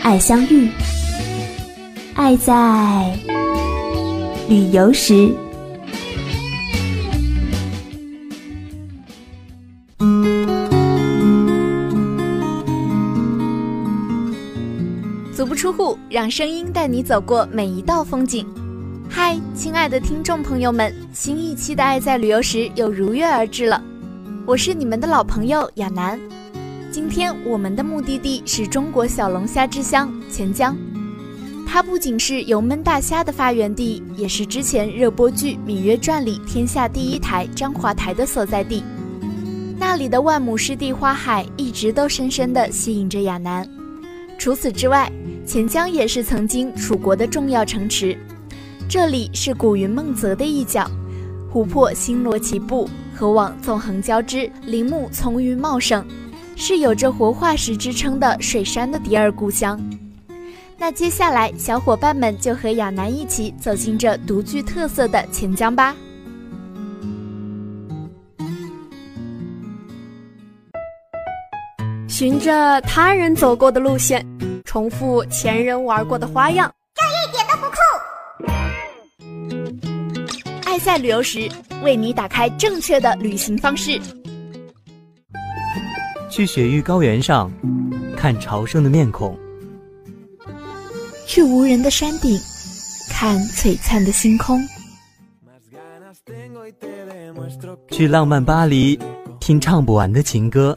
爱相遇，爱在旅游时。足不出户，让声音带你走过每一道风景。嗨，亲爱的听众朋友们，新一期的《爱在旅游时》又如约而至了。我是你们的老朋友亚楠。今天我们的目的地是中国小龙虾之乡钱江，它不仅是油焖大虾的发源地，也是之前热播剧《芈月传》里天下第一台章华台的所在地。那里的万亩湿地花海一直都深深地吸引着亚楠。除此之外，钱江也是曾经楚国的重要城池，这里是古云梦泽的一角，湖泊星罗棋布，河网纵横交织，林木葱郁茂盛，是有着活化石之称的水杉的第二故乡。那接下来，小伙伴们就和亚楠一起走进这独具特色的钱江吧。循着他人走过的路线。重复前人玩过的花样，这一点都不酷。爱在旅游时，为你打开正确的旅行方式。去雪域高原上，看朝圣的面孔；去无人的山顶，看璀璨的星空；去浪漫巴黎，听唱不完的情歌。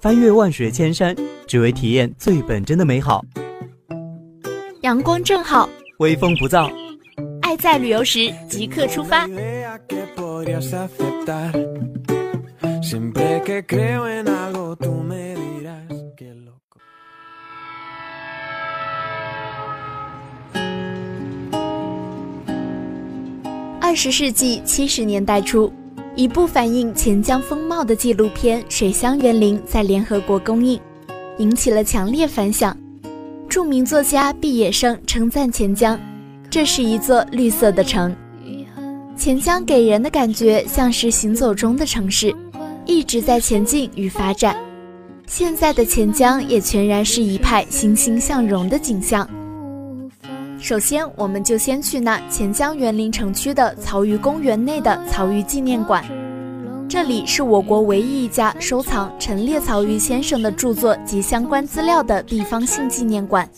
翻越万水千山，只为体验最本真的美好。阳光正好，微风不燥，爱在旅游时即刻出发。二十世纪七十年代初。一部反映钱江风貌的纪录片《水乡园林》在联合国公映，引起了强烈反响。著名作家毕野生称赞钱江，这是一座绿色的城。钱江给人的感觉像是行走中的城市，一直在前进与发展。现在的钱江也全然是一派欣欣向荣的景象。首先，我们就先去那钱江园林城区的曹禺公园内的曹禺纪念馆。这里是我国唯一一家收藏陈列曹禺先生的著作及相关资料的地方性纪念馆。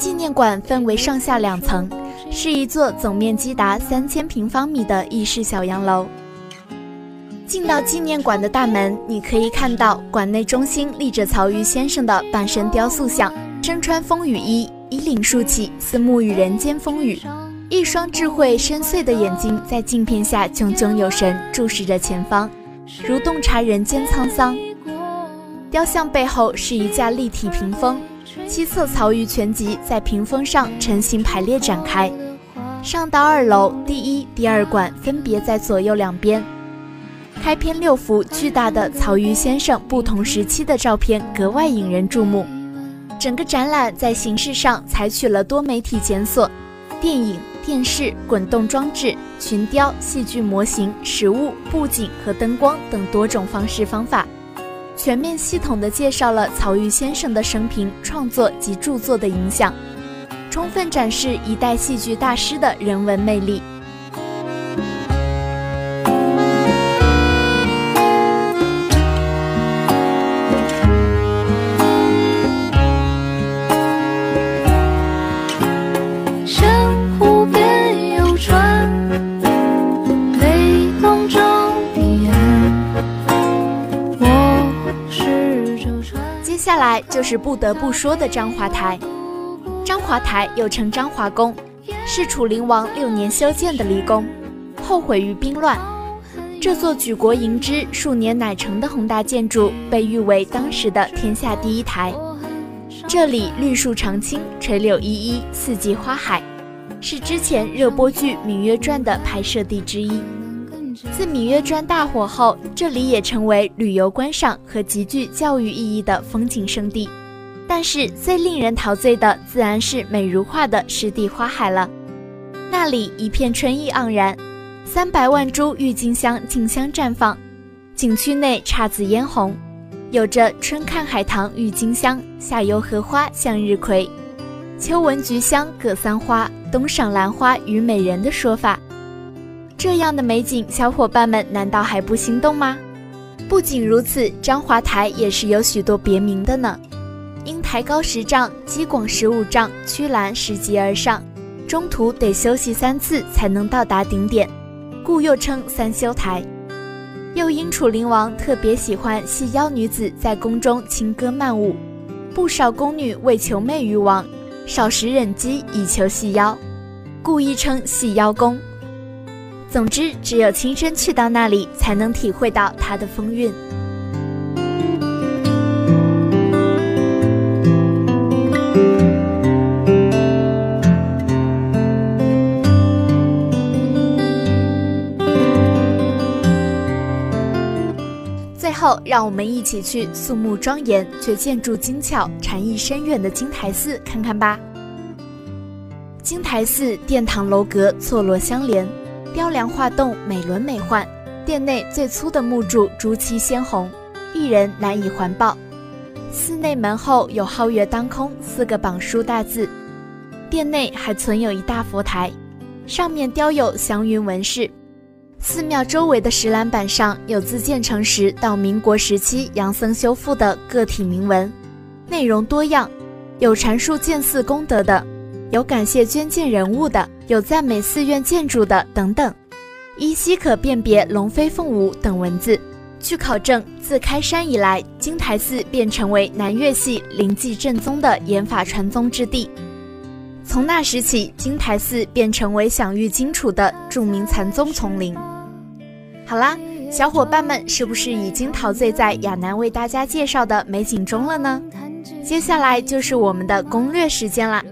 纪念馆分为上下两层，是一座总面积达三千平方米的意式小洋楼。进到纪念馆的大门，你可以看到馆内中心立着曹禺先生的半身雕塑像，身穿风雨衣。衣领竖起，似沐浴人间风雨，一双智慧深邃的眼睛在镜片下炯炯有神，注视着前方，如洞察人间沧桑。雕像背后是一架立体屏风，七册曹禺全集在屏风上成型排列展开。上到二楼，第一、第二馆分别在左右两边，开篇六幅巨大的曹禺先生不同时期的照片格外引人注目。整个展览在形式上采取了多媒体检索、电影、电视、滚动装置、群雕、戏剧模型、实物、布景和灯光等多种方式方法，全面系统的介绍了曹禺先生的生平、创作及著作的影响，充分展示一代戏剧大师的人文魅力。就是不得不说的章华台。章华台又称章华宫，是楚灵王六年修建的离宫，后毁于兵乱。这座举国迎之、数年乃成的宏大建筑，被誉为当时的天下第一台。这里绿树常青，垂柳依依，四季花海，是之前热播剧《芈月传》的拍摄地之一。自《芈月传》大火后，这里也成为旅游观赏和极具教育意义的风景胜地。但是最令人陶醉的，自然是美如画的湿地花海了。那里一片春意盎然。三百万株郁金香竞相绽放，景区内姹紫嫣红，有着“春看海棠郁金香，夏游荷花向日葵，秋闻菊香葛桑花，冬赏兰花虞美人”的说法。这样的美景，小伙伴们难道还不心动吗？不仅如此，章华台也是有许多别名的呢，因台高十丈，基广十五丈，曲栏拾级而上，中途得休息三次才能到达顶点。故又称三修台，又因楚灵王特别喜欢细腰女子在宫中轻歌曼舞，不少宫女为求媚于王，少食忍饥以求细腰，故亦称细腰宫。总之，只有亲身去到那里，才能体会到它的风韵。最后，让我们一起去肃穆庄严却建筑精巧、禅意深远的金台寺看看吧。金台寺殿堂楼阁错落相连，雕梁画栋，美轮美奂。殿内最粗的木柱朱漆鲜红，一人难以环抱。寺内门后有“皓月当空”四个榜书大字。殿内还存有一大佛台，上面雕有祥云纹饰。寺庙周围的石栏板上有自建成时到民国时期杨僧修复的个体铭文，内容多样，有阐述建寺功德的，有感谢捐建人物的，有赞美寺院建筑的等等，依稀可辨别龙飞凤舞等文字。据考证，自开山以来，金台寺便成为南岳系灵济正宗的研法传宗之地。从那时起，金台寺便成为享誉荆楚的著名禅宗丛林。好啦，小伙伴们是不是已经陶醉在亚楠为大家介绍的美景中了呢？接下来就是我们的攻略时间啦！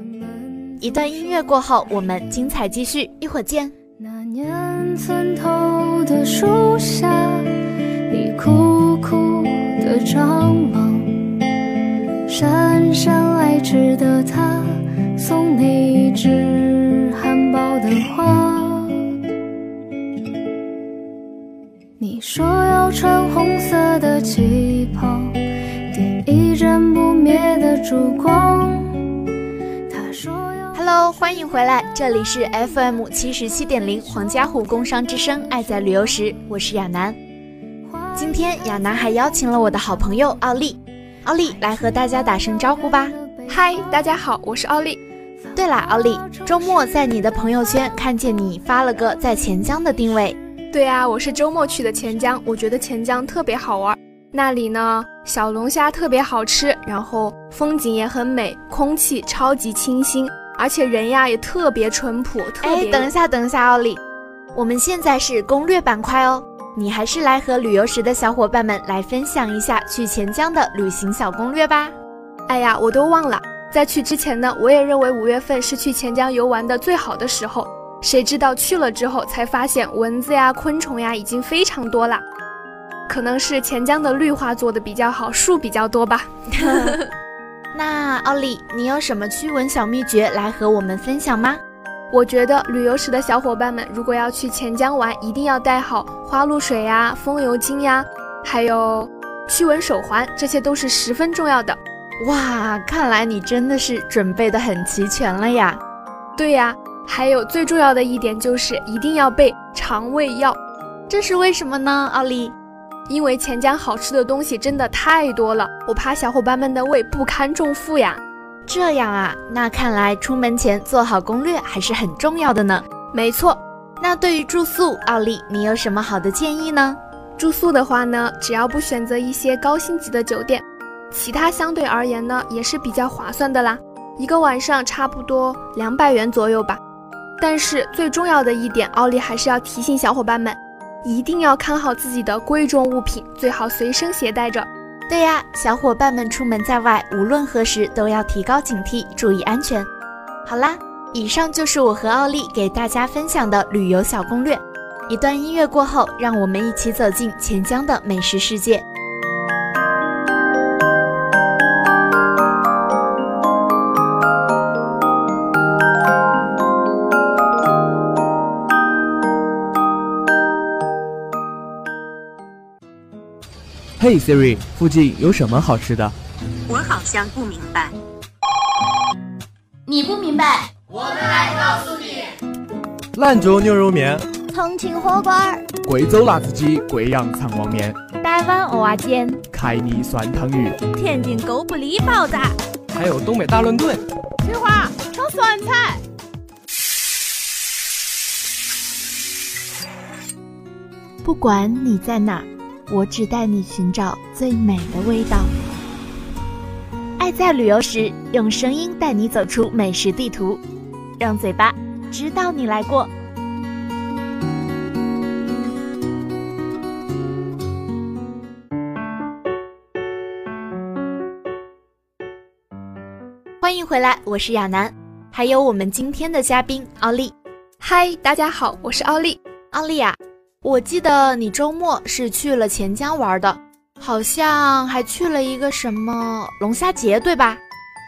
一段音乐过后，我们精彩继续，一会儿见。那年村头的树下，你苦苦的张望，姗姗来迟的他。送你一枝含苞的花。你说要穿红色的欢迎回来，这里是 FM 七十七点零皇家湖工商之声，爱在旅游时，我是亚楠。今天亚楠还邀请了我的好朋友奥利，奥利来和大家打声招呼吧。嗨，大家好，我是奥利。对啦，奥利，周末在你的朋友圈看见你发了个在钱江的定位。对啊，我是周末去的钱江，我觉得钱江特别好玩，那里呢小龙虾特别好吃，然后风景也很美，空气超级清新，而且人呀也特别淳朴。哎，等一下，等一下，奥利，我们现在是攻略板块哦，你还是来和旅游时的小伙伴们来分享一下去钱江的旅行小攻略吧。哎呀，我都忘了。在去之前呢，我也认为五月份是去钱江游玩的最好的时候。谁知道去了之后才发现蚊子呀、昆虫呀已经非常多了。可能是钱江的绿化做的比较好，树比较多吧。那奥利，你有什么驱蚊小秘诀来和我们分享吗？我觉得旅游时的小伙伴们如果要去钱江玩，一定要带好花露水呀、风油精呀，还有驱蚊手环，这些都是十分重要的。哇，看来你真的是准备的很齐全了呀！对呀，还有最重要的一点就是一定要备肠胃药，这是为什么呢？奥利，因为钱江好吃的东西真的太多了，我怕小伙伴们的胃不堪重负呀。这样啊，那看来出门前做好攻略还是很重要的呢。没错，那对于住宿，奥利你有什么好的建议呢？住宿的话呢，只要不选择一些高星级的酒店。其他相对而言呢，也是比较划算的啦，一个晚上差不多两百元左右吧。但是最重要的一点，奥利还是要提醒小伙伴们，一定要看好自己的贵重物品，最好随身携带着。对呀，小伙伴们出门在外，无论何时都要提高警惕，注意安全。好啦，以上就是我和奥利给大家分享的旅游小攻略。一段音乐过后，让我们一起走进钱江的美食世界。嘿，Siri，附近有什么好吃的？我好像不明白。你不明白，我们来告诉你。兰州牛肉面，重庆火锅，贵州辣子鸡，贵阳肠旺面，台湾蚵仔煎，凯尼酸汤鱼，天津狗不理包子，还有东北大乱炖。翠花炒酸菜。不管你在哪。我只带你寻找最美的味道。爱在旅游时，用声音带你走出美食地图，让嘴巴知道你来过。欢迎回来，我是亚楠，还有我们今天的嘉宾奥利。嗨，大家好，我是奥利。奥利啊。我记得你周末是去了钱江玩的，好像还去了一个什么龙虾节，对吧？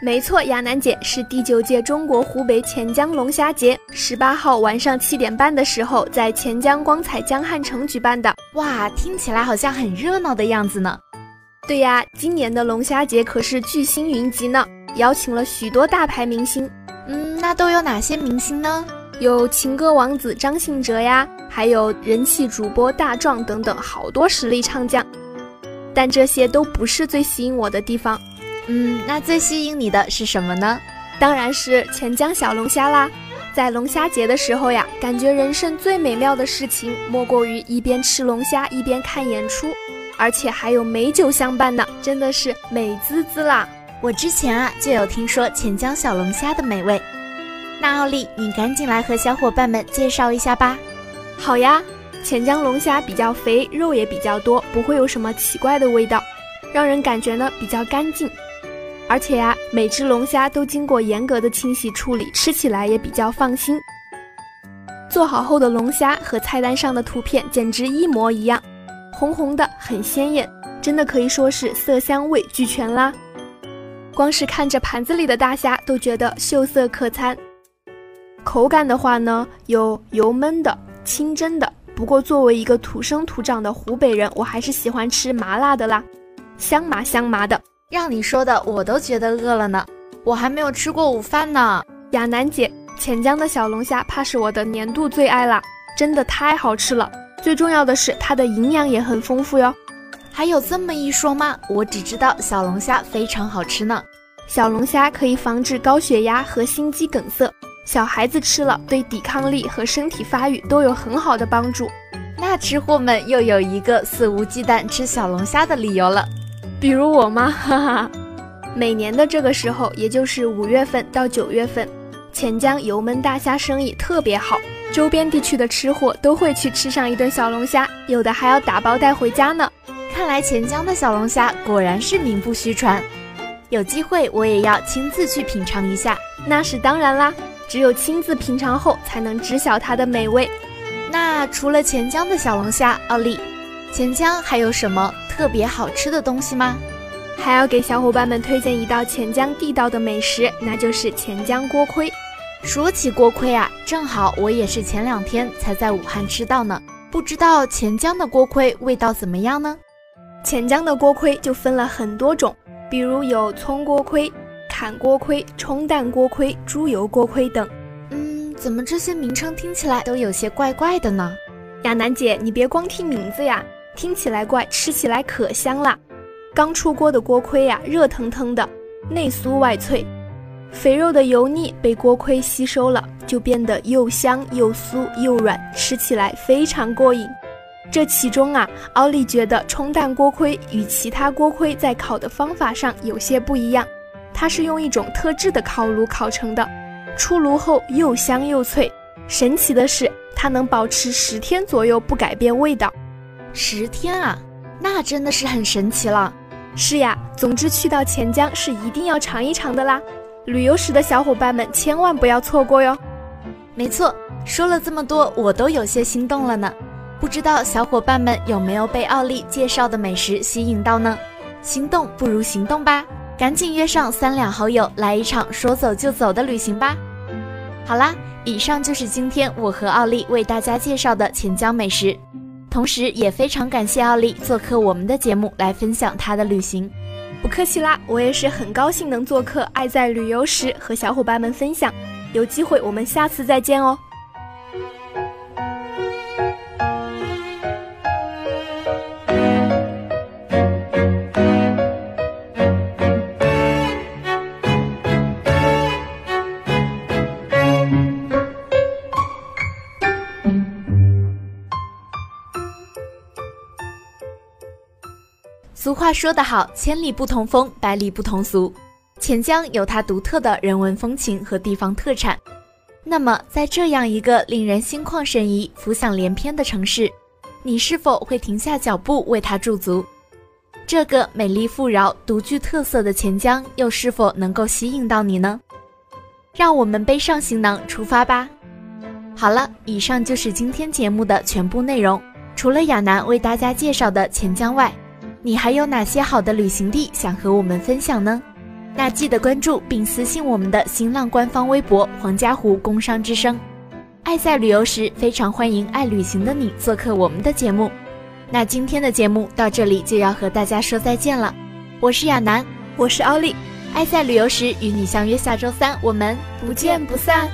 没错，亚楠姐是第九届中国湖北潜江龙虾节，十八号晚上七点半的时候在潜江光彩江汉城举办的。哇，听起来好像很热闹的样子呢。对呀，今年的龙虾节可是巨星云集呢，邀请了许多大牌明星。嗯，那都有哪些明星呢？有情歌王子张信哲呀。还有人气主播大壮等等，好多实力唱将，但这些都不是最吸引我的地方。嗯，那最吸引你的是什么呢？当然是钱江小龙虾啦！在龙虾节的时候呀，感觉人生最美妙的事情莫过于一边吃龙虾一边看演出，而且还有美酒相伴呢，真的是美滋滋啦！我之前啊就有听说钱江小龙虾的美味，那奥利，你赶紧来和小伙伴们介绍一下吧。好呀，钱江龙虾比较肥，肉也比较多，不会有什么奇怪的味道，让人感觉呢比较干净。而且呀，每只龙虾都经过严格的清洗处理，吃起来也比较放心。做好后的龙虾和菜单上的图片简直一模一样，红红的，很鲜艳，真的可以说是色香味俱全啦。光是看着盘子里的大虾都觉得秀色可餐。口感的话呢，有油焖的。清蒸的，不过作为一个土生土长的湖北人，我还是喜欢吃麻辣的啦，香麻香麻的。让你说的，我都觉得饿了呢。我还没有吃过午饭呢。亚楠姐，潜江的小龙虾怕是我的年度最爱啦，真的太好吃了。最重要的是，它的营养也很丰富哟。还有这么一说吗？我只知道小龙虾非常好吃呢。小龙虾可以防治高血压和心肌梗塞。小孩子吃了，对抵抗力和身体发育都有很好的帮助。那吃货们又有一个肆无忌惮吃小龙虾的理由了，比如我吗？哈哈。每年的这个时候，也就是五月份到九月份，钱江油焖大虾生意特别好，周边地区的吃货都会去吃上一顿小龙虾，有的还要打包带回家呢。看来钱江的小龙虾果然是名不虚传，有机会我也要亲自去品尝一下。那是当然啦。只有亲自品尝后，才能知晓它的美味。那除了钱江的小龙虾，奥利，钱江还有什么特别好吃的东西吗？还要给小伙伴们推荐一道钱江地道的美食，那就是钱江锅盔。说起锅盔啊，正好我也是前两天才在武汉吃到呢。不知道钱江的锅盔味道怎么样呢？钱江的锅盔就分了很多种，比如有葱锅盔。坎锅盔、冲蛋锅盔、猪油锅盔等，嗯，怎么这些名称听起来都有些怪怪的呢？亚楠姐，你别光听名字呀，听起来怪，吃起来可香啦！刚出锅的锅盔呀，热腾腾的，内酥外脆，肥肉的油腻被锅盔吸收了，就变得又香又酥又软，吃起来非常过瘾。这其中啊，奥利觉得冲蛋锅盔与其他锅盔在烤的方法上有些不一样。它是用一种特制的烤炉烤成的，出炉后又香又脆。神奇的是，它能保持十天左右不改变味道。十天啊，那真的是很神奇了。是呀，总之去到钱江是一定要尝一尝的啦。旅游时的小伙伴们千万不要错过哟。没错，说了这么多，我都有些心动了呢。不知道小伙伴们有没有被奥利介绍的美食吸引到呢？心动不如行动吧，赶紧约上三两好友来一场说走就走的旅行吧。好啦，以上就是今天我和奥利为大家介绍的钱江美食，同时也非常感谢奥利做客我们的节目来分享他的旅行。不客气啦，我也是很高兴能做客《爱在旅游时》和小伙伴们分享。有机会我们下次再见哦。话说得好，千里不同风，百里不同俗。钱江有它独特的人文风情和地方特产。那么，在这样一个令人心旷神怡、浮想联翩的城市，你是否会停下脚步为它驻足？这个美丽富饶、独具特色的钱江，又是否能够吸引到你呢？让我们背上行囊出发吧！好了，以上就是今天节目的全部内容。除了亚楠为大家介绍的钱江外，你还有哪些好的旅行地想和我们分享呢？那记得关注并私信我们的新浪官方微博“黄家湖工商之声”。爱在旅游时，非常欢迎爱旅行的你做客我们的节目。那今天的节目到这里就要和大家说再见了。我是亚楠，我是奥利，爱在旅游时与你相约下周三，我们不见不散。